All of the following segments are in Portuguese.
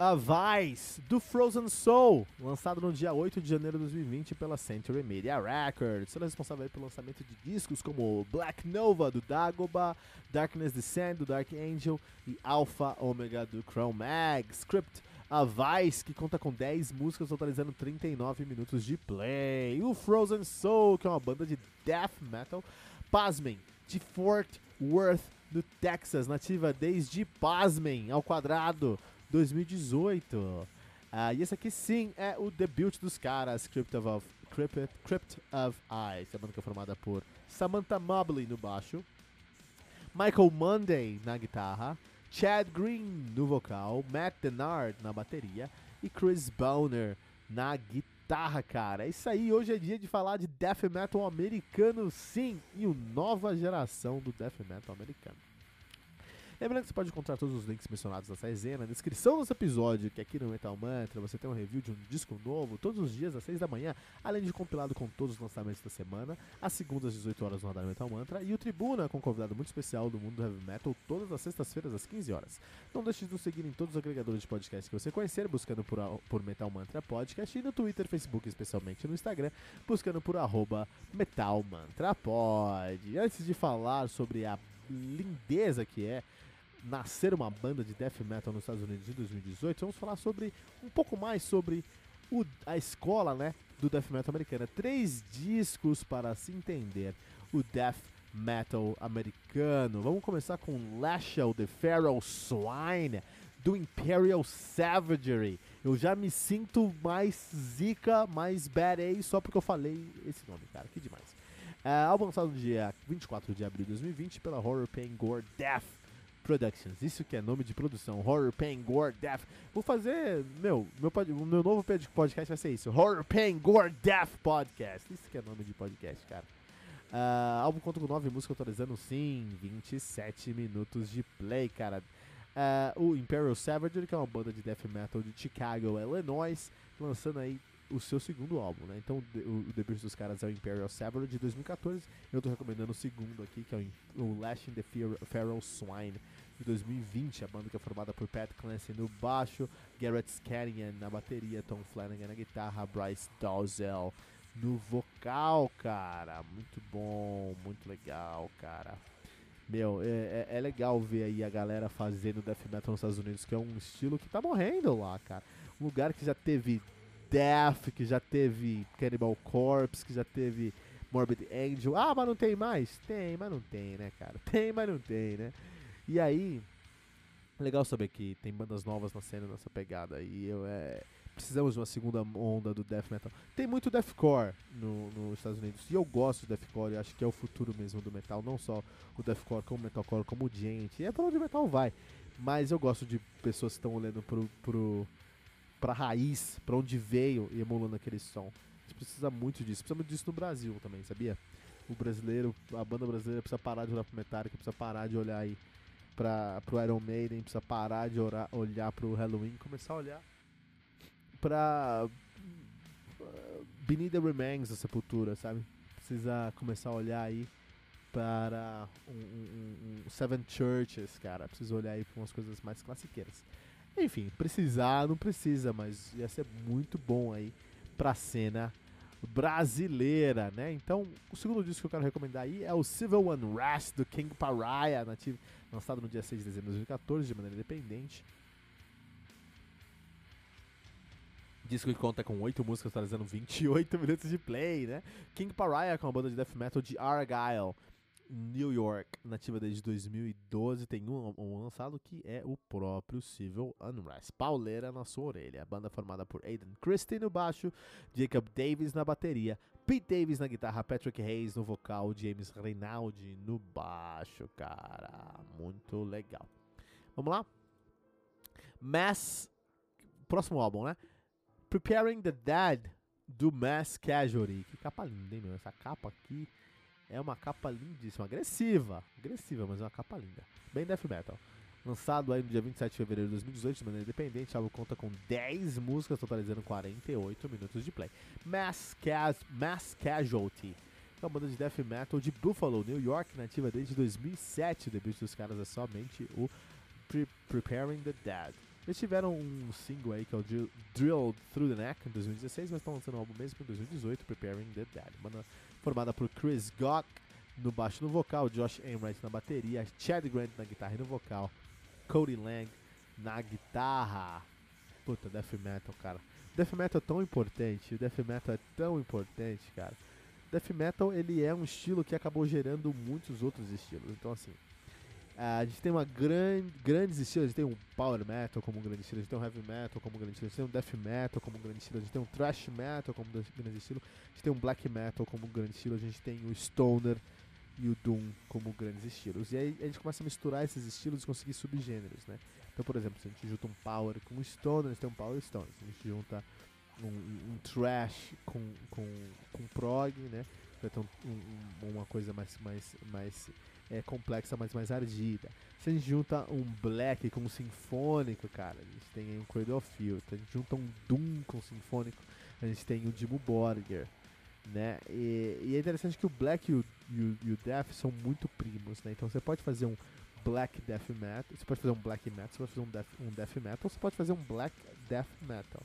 A Vice, do Frozen Soul, lançado no dia 8 de janeiro de 2020 pela Century Media Records. Ela é responsável pelo lançamento de discos como Black Nova, do Dagoba, Darkness Descend, do Dark Angel e Alpha Omega, do Chrome Mags. Crypt A Vice, que conta com 10 músicas, totalizando 39 minutos de play. O Frozen Soul, que é uma banda de death metal, pasmem, de Fort Worth, no Texas, nativa desde, pasmem, ao quadrado, 2018. Ah, e esse aqui sim é o debut dos caras, Crypt of, Crypt, Crypt of Ice, a banda formada por Samantha Mobley no baixo, Michael Monday na guitarra, Chad Green no vocal, Matt Denard na bateria e Chris Boner na guitarra, cara. É isso aí, hoje é dia de falar de death metal americano, sim, e o nova geração do death metal americano. Lembrando que você pode encontrar todos os links mencionados nessa resenha na descrição desse episódio, que aqui no Metal Mantra você tem um review de um disco novo todos os dias às 6 da manhã, além de compilado com todos os lançamentos da semana, às segundas às 18 horas no Radar Metal Mantra, e o Tribuna com um convidado muito especial do mundo do Heavy Metal todas as sextas-feiras às 15 horas. Não deixe de nos seguir em todos os agregadores de podcast que você conhecer, buscando por, por Metal Mantra Podcast, e no Twitter, Facebook, especialmente no Instagram, buscando por arroba Metal Mantra Pod. Antes de falar sobre a lindeza que é nascer uma banda de death metal nos Estados Unidos em 2018, vamos falar sobre um pouco mais sobre o, a escola, né, do death metal americana. Três discos para se entender o death metal americano. Vamos começar com Lashel the Feral Swine do Imperial Savagery. Eu já me sinto mais zica, mais badass só porque eu falei esse nome, cara. Que demais. É, álbum lançado no dia 24 de abril de 2020 pela Horror Pain Gore Death Productions. Isso que é nome de produção. Horror, Pain, Gore, Death. Vou fazer. Meu, meu, o meu novo podcast vai ser isso. Horror, Pain, Gore, Death Podcast. Isso que é nome de podcast, cara. Uh, álbum conta com 9 músicas atualizando sim 27 minutos de play, cara. Uh, o Imperial Savagery, que é uma banda de death metal de Chicago, Illinois, lançando aí o seu segundo álbum, né? Então o, debut dos caras é o Imperial Savagery de 2014. Eu tô recomendando o segundo aqui, que é o, o Lashing the Feral Swine de 2020. A banda que é formada por Pat Clancy no baixo, Garrett Scanian na bateria, Tom Flanagan na guitarra, Bryce Dalzell no vocal, cara. Muito bom, muito legal, cara. Meu, é, é, é, legal ver aí a galera fazendo death metal nos Estados Unidos, que é um estilo que tá morrendo lá, cara. Um lugar que já teve Death, que já teve Cannibal Corpse, que já teve Morbid Angel. Ah, mas não tem mais? Tem, mas não tem, né, cara? Tem, mas não tem, né? E aí, legal saber que tem bandas novas nascendo nessa pegada. E eu é. Precisamos de uma segunda onda do death metal. Tem muito deathcore no, nos Estados Unidos. E eu gosto de deathcore, acho que é o futuro mesmo do metal. Não só o deathcore, como o metalcore, como o gente. É pra onde o metal vai. Mas eu gosto de pessoas que estão olhando pro, pro, pra raiz, pra onde veio e emulando aquele som. A gente precisa muito disso. Precisa muito disso no Brasil também, sabia? O brasileiro, a banda brasileira precisa parar de olhar pro Metallica, precisa parar de olhar aí pra, pro Iron Maiden, precisa parar de orar, olhar pro Halloween, começar a olhar pra Beneath the Remains da Sepultura, sabe? Precisa começar a olhar aí para um, um, um Seven Churches, cara. Precisa olhar aí para umas coisas mais classiqueiras. Enfim, precisar não precisa, mas ia ser muito bom aí pra cena brasileira, né? Então, o segundo disco que eu quero recomendar aí é o Civil Unrest do King Pariah, nativo, lançado no dia 6 de dezembro de 2014 de maneira independente. Disco que conta com 8 músicas, totalizando 28 minutos de play, né? King Pariah, é uma banda de death metal de Argyle, New York, nativa desde 2012, tem um, um, lançado que é o próprio Civil Unrest. Pauleira na sua orelha. A banda formada por Aiden Christie no baixo, Jacob Davis na bateria, Pete Davis na guitarra, Patrick Hayes no vocal, James Reinaldi no baixo, cara. Muito legal. Vamos lá? Mass próximo álbum, né? Preparing the Dead do Mass Casualty. Que capa linda, hein, meu? Essa capa aqui é uma capa lindíssima, agressiva, agressiva, mas é uma capa linda. Bem death metal. Lançado aí no dia 27 de fevereiro de 2018 de maneira independente, o álbum conta com 10 músicas, totalizando 48 minutos de play. Mass, Cas Mass Casualty é uma banda de death metal de Buffalo, New York, nativa desde 2007. O debut dos caras é somente o Pre Preparing the Dead. Eles tiveram um single aí que é o Drill, Drill Through the Neck em 2016, mas estão lançando um álbum mesmo em 2018, Preparing the Dead. Banda formada por Chris Gock no baixo no vocal, Josh Enright na bateria, Chad Grant na guitarra e no vocal, Cody Lang na guitarra. Puta, Death Metal, cara. Death Metal é tão importante, o Death Metal é tão importante, cara. Death Metal, ele é um estilo que acabou gerando muitos outros estilos. Então, assim, a gente tem uma grande, grandes estilos, a gente tem um Power Metal como um grande estilo, a gente tem um Heavy Metal como um grande estilo, a gente tem um Death Metal como um grande estilo, a gente tem um Thrash Metal como um grande estilo, a gente tem um Black Metal como um grande estilo, a gente tem o Stoner e o Doom como grandes estilos. E aí a gente começa a misturar esses estilos e conseguir subgêneros, né? Então, por exemplo, se a gente junta um Power com um Stoner, a gente tem um Power Stoner. Se a gente junta um, um Trash com, com, com Prog, né? Ter um, um, uma coisa mais, mais, mais é, complexa, mas mais ardida. Se a gente junta um Black com um Sinfônico, cara, a gente tem aí um Cradle of. Se a gente junta um Doom com um Sinfônico, a gente tem o Dimmu Borger né? E, e, é interessante que o Black e o, e o, e o Death são muito primos, né? Então você pode fazer um Black Death Metal, você pode fazer um Black Metal, você pode fazer um Death, um death Metal, você pode fazer um Black Death Metal.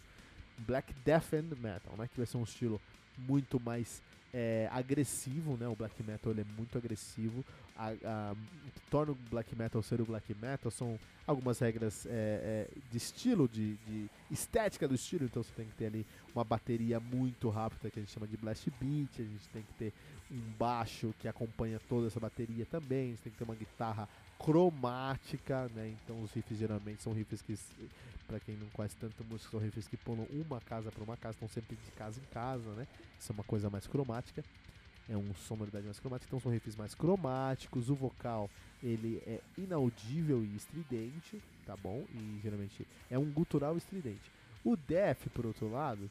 Black Death and Metal, né? Que vai ser um estilo muito mais é, agressivo, né? O black metal ele é muito agressivo. A, a, o que torna o black metal ser o black metal são algumas regras é, é, de estilo, de, de, estética do estilo. Então você tem que ter ali uma bateria muito rápida que a gente chama de blast beat. A gente tem que ter um baixo que acompanha toda essa bateria também. A gente tem que ter uma guitarra cromática, né? Então os riffs geralmente são riffs que, para quem não conhece tanto música, são riffs que pulam uma casa para uma casa, estão sempre de casa em casa, né? Isso é uma coisa mais cromática. É uma sonoridade mais cromática, então são riffs mais cromáticos. O vocal ele é inaudível e estridente, tá bom? E geralmente é um gutural estridente. O Def, por outro lado,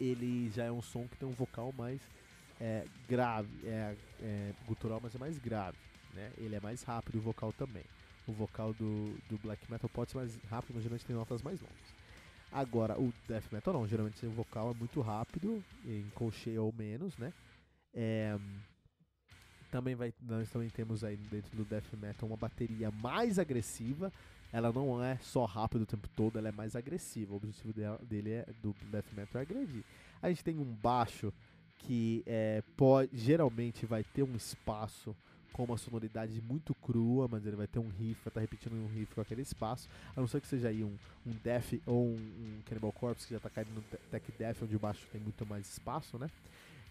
ele já é um som que tem um vocal mais é, grave, é, é gutural, mas é mais grave né? Ele é mais rápido, o vocal também. O vocal do, do black metal pode ser mais rápido, mas geralmente tem notas mais longas. Agora, o death metal não, geralmente o vocal é muito rápido, em colcheia ou menos, né? É, também vai, nós também temos aí dentro do death metal uma bateria mais agressiva. Ela não é só rápida o tempo todo, ela é mais agressiva. O objetivo dela, dele é, do death metal é agredir. A gente tem um baixo que é, pode, geralmente vai ter um espaço com uma sonoridade muito crua, mas ele vai ter um riff, vai estar tá repetindo um riff com aquele espaço, a não ser que seja aí um, um Death ou um, um Cannibal Corpse que já está caindo no Tech Death, onde baixo tem muito mais espaço, né?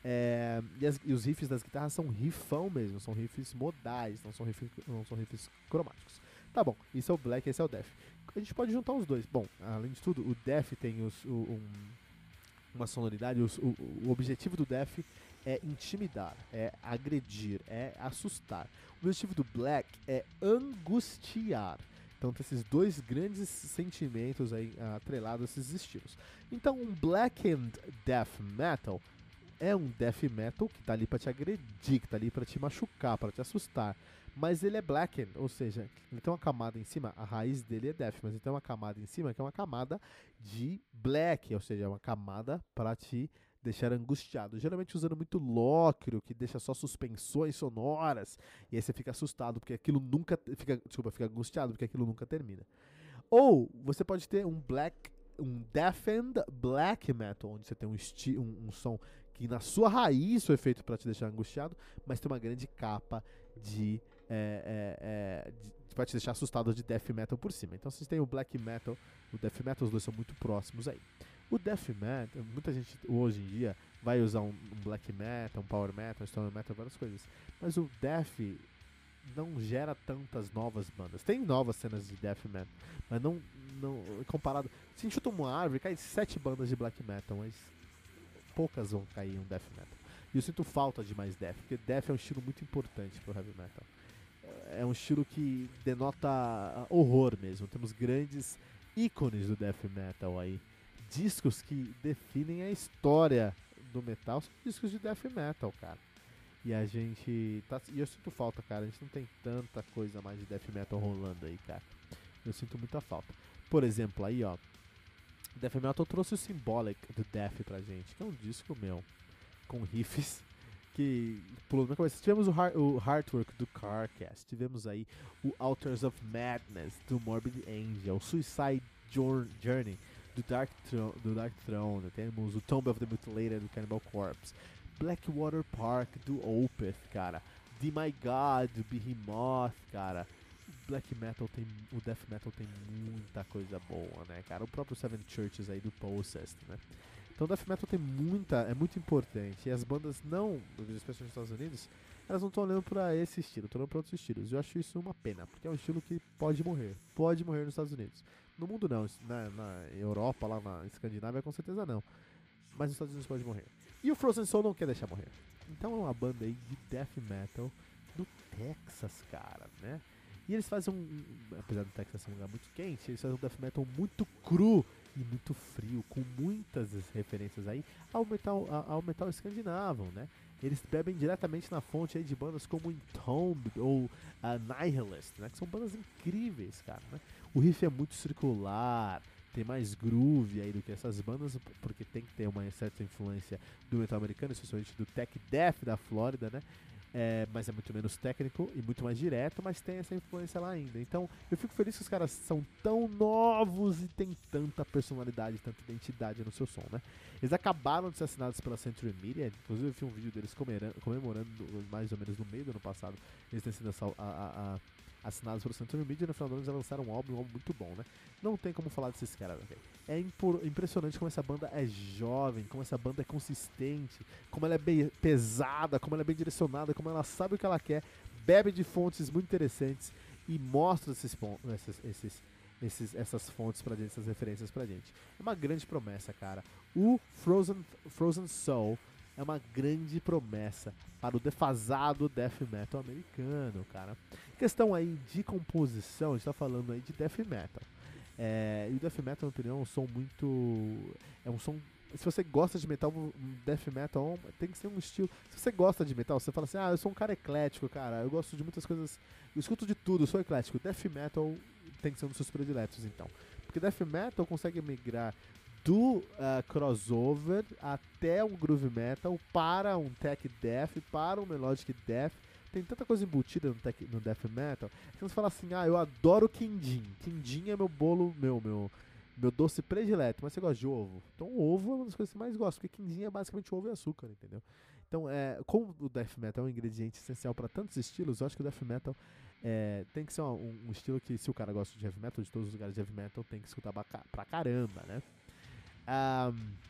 É, e, as, e, os riffs das guitarras são riffão mesmo, são riffs modais, não são riffs, não são riffs cromáticos. Tá bom, isso é o Black, esse é o Death. A gente pode juntar os dois. Bom, além de tudo, o Death tem os, o, um, uma sonoridade, os, o, o objetivo do Death é intimidar, é agredir, é assustar. O objetivo do Black é angustiar. Então tem esses dois grandes sentimentos aí atrelados a esses estilos. Então um Black and Death Metal é um death metal que tá ali para te agredir, que tá ali para te machucar, para te assustar. Mas ele é blackened, ou seja, ele tem uma camada em cima, a raiz dele é death, mas ele tem uma camada em cima que é uma camada de black, ou seja, é uma camada para te deixar angustiado. Geralmente usando muito lócrio, que deixa só suspensões sonoras, e aí você fica assustado porque aquilo nunca fica, desculpa, fica angustiado porque aquilo nunca termina. Ou você pode ter um black um deafened black metal, onde você tem um, um, um som que na sua raiz foi feito para te deixar angustiado, mas tem uma grande capa de, é, é, é, para te deixar assustado de death metal por cima. Então vocês têm o black metal, o death metal, os dois são muito próximos aí. O death metal, muita gente hoje em dia vai usar um, black metal, um power metal, um stoner metal, várias coisas. Mas o death não gera tantas novas bandas. Tem novas cenas de death metal, mas não, não comparado. Se chuta uma árvore, cai sete bandas de black metal, mas poucas vão cair um death metal. E eu sinto falta de mais death, porque death é um estilo muito importante pro heavy metal. É um estilo que denota horror mesmo. Temos grandes ícones do death metal aí. Discos que definem a história do metal são discos de death metal, cara. E a gente. Tá, e eu sinto falta, cara. A gente não tem tanta coisa mais de death metal rolando aí, cara. Eu sinto muita falta. Por exemplo, aí, ó. Death Metal trouxe o Symbolic do Death pra gente, que é um disco meu, com riffs que pulou na cabeça. Tivemos o, Heart, o Heartwork do Carcass, tivemos aí o Altars of Madness do Morbid Angel, Suicide Journey do Dark, Throne, do Dark Throne, temos o Tomb of the Mutilated do Cannibal Corpse, Blackwater Park do Opeth, cara, The My God do Behemoth, cara. O Black Metal tem, o Death Metal tem muita coisa boa, né, cara? O próprio Seven Churches aí do Possessed, né? Então Death Metal tem muita, é muito importante. E as bandas não, especialmente nos Estados Unidos, elas não estão olhando para esse estilo, estão olhando para outros estilos. Eu acho isso uma pena, porque é um estilo que pode morrer. Pode morrer nos Estados Unidos. No mundo não, na, na Europa, lá na Escandinávia, com certeza não. Mas nos Estados Unidos pode morrer. E o Frozen Soul não quer deixar morrer. Então é uma banda aí de death metal do Texas, cara, né? E eles fazem um. Apesar do Texas ser um lugar muito quente, eles fazem um death metal muito cru e muito frio, com muitas referências aí ao metal, ao metal escandinavo, né? Eles bebem diretamente na fonte de bandas como Entombed ou uh, Nihilist, né? Que são bandas incríveis, cara, né? O riff é muito circular, tem mais groove aí do que essas bandas, porque tem que ter uma certa influência do metal americano, especialmente do tech death da Flórida, né? É, mas é muito menos técnico e muito mais direto, mas tem essa influência lá ainda. Então eu fico feliz que os caras são tão novos e tem tanta personalidade, tanta identidade no seu som, né? Eles acabaram de ser assinados pela Century Media, inclusive eu vi um vídeo deles comemorando mais ou menos no meio do ano passado, eles têm sido a, a, a assinados pelo Century Media, no final do ano eles lançaram um álbum, um álbum muito bom, né? Não tem como falar desses caras, okay? É impressionante como essa banda é jovem, como essa banda é consistente, como ela é bem pesada, como ela é bem direcionada, como ela sabe o que ela quer, bebe de fontes muito interessantes e mostra esses, esses, esses, esses essas fontes pra gente, essas referências pra gente. É uma grande promessa, cara. O Frozen, Frozen Soul é uma grande promessa para o defasado death metal americano, cara. Questão aí de composição, a gente tá falando aí de death metal. É, e o death metal, na minha opinião, é um som muito. É um som. Se você gosta de metal, death metal tem que ser um estilo. Se você gosta de metal, você fala assim: ah, eu sou um cara eclético, cara, eu gosto de muitas coisas. Eu escuto de tudo, sou eclético. Death metal tem que ser um dos seus prediletos, então. Porque death metal consegue migrar do uh, crossover até um groove metal para um tech death, para um melodic death. Tem tanta coisa embutida no, tech, no death metal. Que você fala assim: "Ah, eu adoro quindim. Quindim é meu bolo, meu meu meu doce predileto, mas você gosta de ovo? Então ovo é uma das coisas que você mais gosta, porque quindim é basicamente ovo e açúcar, entendeu? Então, é, como o death metal é um ingrediente essencial para tantos estilos, eu acho que o death metal é, tem que ser um, um, estilo que, se o cara gosta de heavy metal, de todos os lugares de heavy metal, tem que escutar pra caramba, né? Um,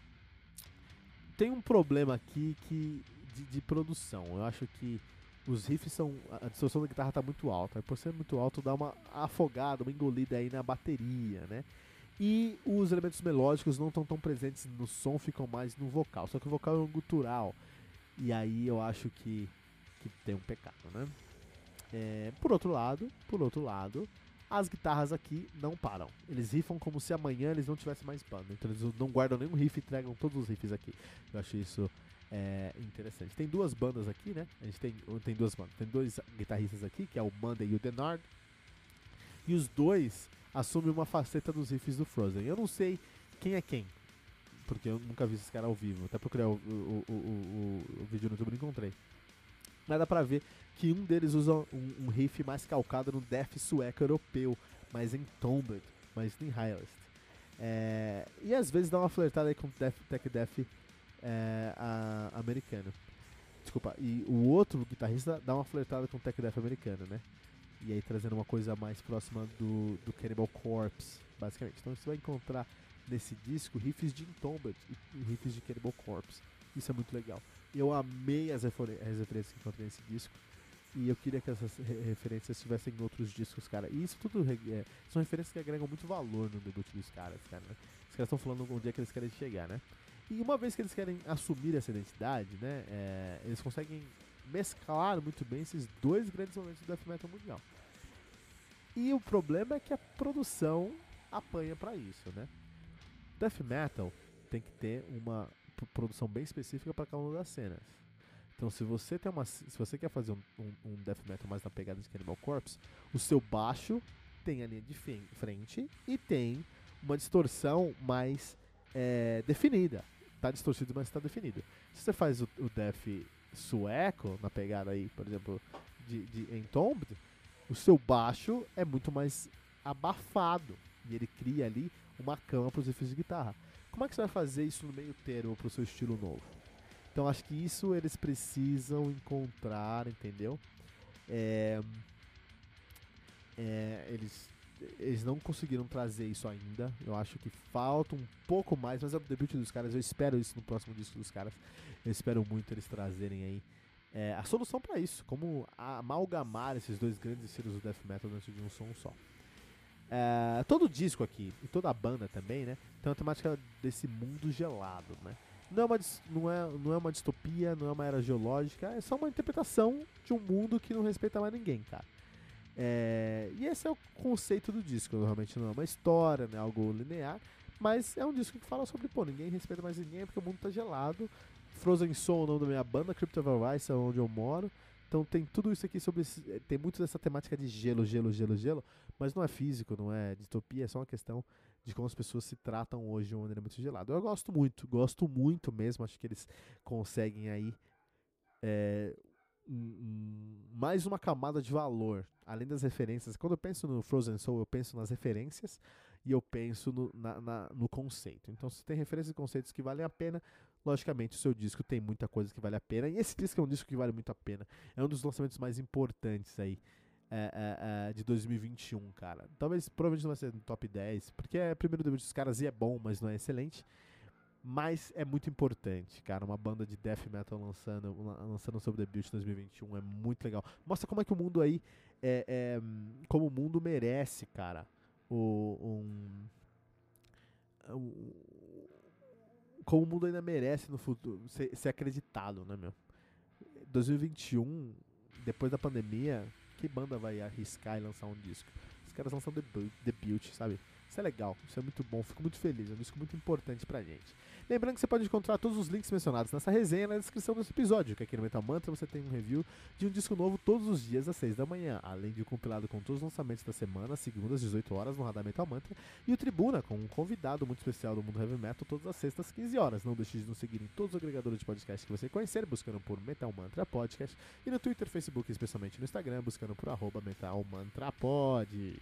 tem um problema aqui que de, de, produção. Eu acho que os riffs são. A distorção da guitarra está muito alta. E por ser muito alto, dá uma afogada, uma engolida aí na bateria, né? E os elementos melódicos não estão tão presentes no som, ficam mais no vocal. Só que o vocal é um gutural. E aí eu acho que, que tem um pecado, né? É, por outro lado, por outro lado, as guitarras aqui não param. Eles riffam como se amanhã eles não tivessem mais banda. Então eles não guardam nenhum riff e entregam todos os riffs aqui. Eu acho isso é, interessante. Tem duas bandas aqui, né? A gente tem, tem duas bandas. Tem dois guitarristas aqui, que é o Monday e o Denard. E os dois assumem uma faceta dos riffs do Frozen. Eu não sei quem é quem. Porque eu nunca vi esses caras ao vivo. Até procurei o, o, o, o vídeo no YouTube e não encontrei. Mas dá pra ver que um deles usa um, um riff mais calcado no death sueco europeu, mais em Tombed, mais em Highest. É, e às vezes dá uma flertada aí com death, tech death é, americano. Desculpa, e o outro guitarrista dá uma flertada com tech death americano, né? E aí trazendo uma coisa mais próxima do, do Cannibal Corpse, basicamente. Então você vai encontrar nesse disco riffs de Entombed e riffs de Cannibal Corpse. Isso é muito legal. Eu amei as, referências que encontrei nesse disco. E eu queria que essas referências estivessem em outros discos, cara. E isso tudo é, são referências que agregam muito valor no debut dos caras, cara. Né? Os caras estão falando onde é que eles querem chegar, né? E uma vez que eles querem assumir essa identidade, né? É, eles conseguem mesclar muito bem esses dois grandes momentos do death metal mundial. E o problema é que a produção apanha para isso, né? Death Metal tem que ter uma produção bem específica para cada uma das cenas. Então, se você tem uma, se você quer fazer um, um, um, death metal mais na pegada de Cannibal Corpse, o seu baixo tem a linha de frente e tem uma distorção mais é, definida. Tá distorcido, mas está definido. Se você faz o, o death sueco na pegada aí, por exemplo, de, de Entombed, o seu baixo é muito mais abafado e ele cria ali uma cama para os efeitos de guitarra. Como é que você vai fazer isso no meio termo para o seu estilo novo? Então acho que isso eles precisam encontrar, entendeu? É, é, eles, eles não conseguiram trazer isso ainda. Eu acho que falta um pouco mais, mas é o debut dos caras. Eu espero isso no próximo disco dos caras. Eu espero muito eles trazerem aí é, a solução para isso, como amalgamar esses dois grandes estilos do death metal dentro de um som só. É, todo disco aqui, e toda a banda também, né, tem uma temática desse mundo gelado, né? Não é, uma, não, é, não é uma distopia, não é uma era geológica, é só uma interpretação de um mundo que não respeita mais ninguém, cara. É, e esse é o conceito do disco, realmente não é uma história, não é algo linear, mas é um disco que fala sobre, pô, ninguém respeita mais ninguém porque o mundo tá gelado. Frozen Soul é o nome da minha banda, Crypto Vice é onde eu moro. Então tem tudo isso aqui sobre. Esse, tem muito dessa temática de gelo, gelo, gelo, gelo, mas não é físico, não é distopia, é só uma questão de como as pessoas se tratam hoje de uma maneira muito gelada. Eu gosto muito, gosto muito mesmo, acho que eles conseguem aí é, mais uma camada de valor, além das referências. Quando eu penso no Frozen Soul, eu penso nas referências e eu penso no, na, na, no conceito. Então, se tem referências e conceitos que valem a pena, logicamente o seu disco tem muita coisa que vale a pena. E esse disco é um disco que vale muito a pena. É um dos lançamentos mais importantes aí. É, é, é, de 2021, cara. Talvez, provavelmente não vai ser no top 10, porque é primeiro debut dos caras e é bom, mas não é excelente. Mas é muito importante, cara. Uma banda de death metal lançando, lançando sobre debut 2021 é muito legal. Mostra como é que o mundo aí é, é como o mundo merece, cara. O, um, como o mundo ainda merece no futuro ser, ser acreditado, né, meu? 2021, depois da pandemia, que banda vai arriscar e lançar um disco? Os caras lançam debut, debut sabe? Isso é legal, isso é muito bom, fico muito feliz, é um disco muito importante pra gente. Lembrando que você pode encontrar todos os links mencionados nessa resenha na descrição desse episódio, que aqui no Metal Mantra você tem um review de um disco novo todos os dias às 6 da manhã, além de um compilado com todos os lançamentos da semana, segundas às 18 horas no Radar Metal Mantra, e o Tribuna com um convidado muito especial do mundo heavy metal todas as sextas às 15 horas. Não deixe de nos seguir em todos os agregadores de podcast que você conhecer, buscando por Metal Mantra Podcast, e no Twitter, Facebook, especialmente no Instagram, buscando por arroba Metal Mantra Pod.